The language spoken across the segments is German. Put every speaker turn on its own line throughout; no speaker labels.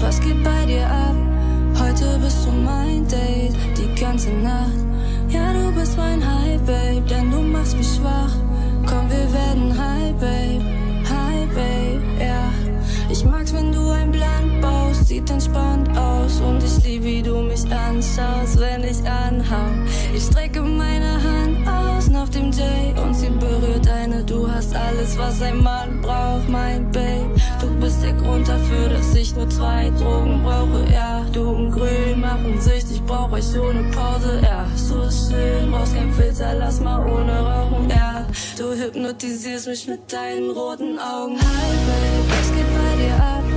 was geht bei dir ab? Heute bist du mein Date, die ganze Nacht. Ja, du bist mein High, Babe, denn du machst mich schwach. Komm, wir werden high, Babe, high, Babe, ja. Yeah. Ich mag's, wenn du ein Bland baust, sieht entspannt aus. Und ich lieb, wie du mich anschaust, wenn ich anhau. Ich strecke meine Hand aus nach dem J und sie berührt deine. Du hast alles, was ein Mann braucht, mein Babe. Der Grund dafür, dass ich nur zwei Drogen brauche. Ja, du und Grün machen süchtig, brauch euch ohne Pause. Ja, so ist schön, brauchst kein Filter, lass mal ohne rauchen. Ja, du hypnotisierst mich mit deinen roten Augen. Hi, Babe, was geht bei dir ab?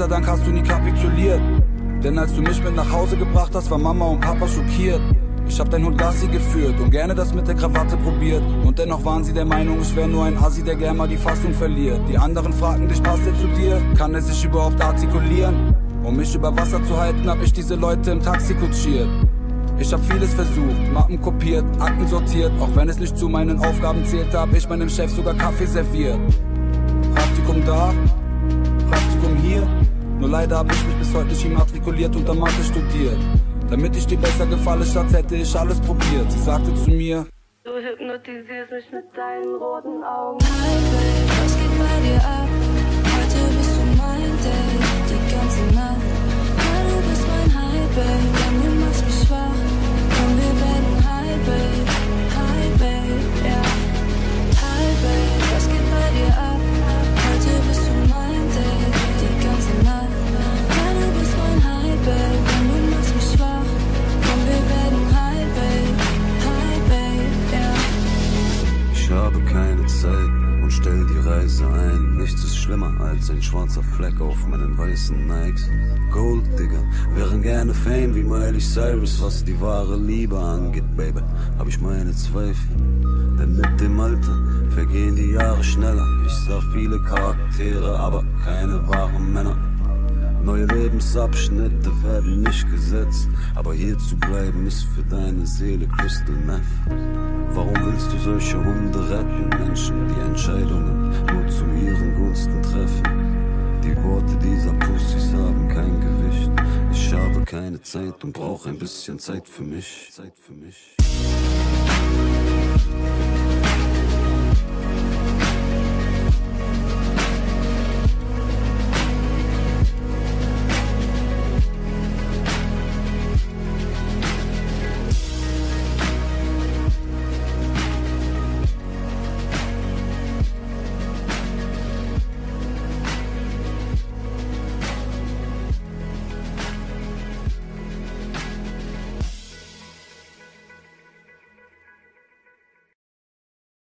Sei Dank hast du nie kapituliert. Denn als du mich mit nach Hause gebracht hast, war Mama und Papa schockiert. Ich hab dein Hund Gassi geführt und gerne das mit der Krawatte probiert. Und dennoch waren sie der Meinung, ich wär nur ein Assi, der gern mal die Fassung verliert. Die anderen fragten dich, passt er zu dir? Kann er sich überhaupt artikulieren? Um mich über Wasser zu halten, hab ich diese Leute im Taxi kutschiert. Ich hab vieles versucht, Mappen kopiert, Akten sortiert. Auch wenn es nicht zu meinen Aufgaben zählte, hab ich meinem Chef sogar Kaffee serviert. Praktikum da, leider hab ich mich bis heute nicht immatrikuliert und am Mathe studiert. Damit ich dir besser gefalle, statt hätte ich alles probiert. Sie sagte zu mir,
Du hypnotisierst mich mit deinen roten Augen. Hi, Babe, was geht bei dir ab?
Keine Zeit und stell die Reise ein. Nichts ist schlimmer als ein schwarzer Fleck auf meinen weißen Nikes. Gold, Digger, wären gerne Fame wie Miley Cyrus, was die wahre Liebe angeht, Baby. Hab ich meine Zweifel, denn mit dem Alter vergehen die Jahre schneller. Ich sah viele Charaktere, aber keine wahren Männer. Lebensabschnitte werden nicht gesetzt, aber hier zu bleiben ist für deine Seele Crystal Meth. Warum willst du solche Hunde retten? Menschen, die Entscheidungen nur zu ihren Gunsten treffen. Die Worte dieser Pussys haben kein Gewicht. Ich habe keine Zeit und brauche ein bisschen Zeit für mich. Zeit für mich.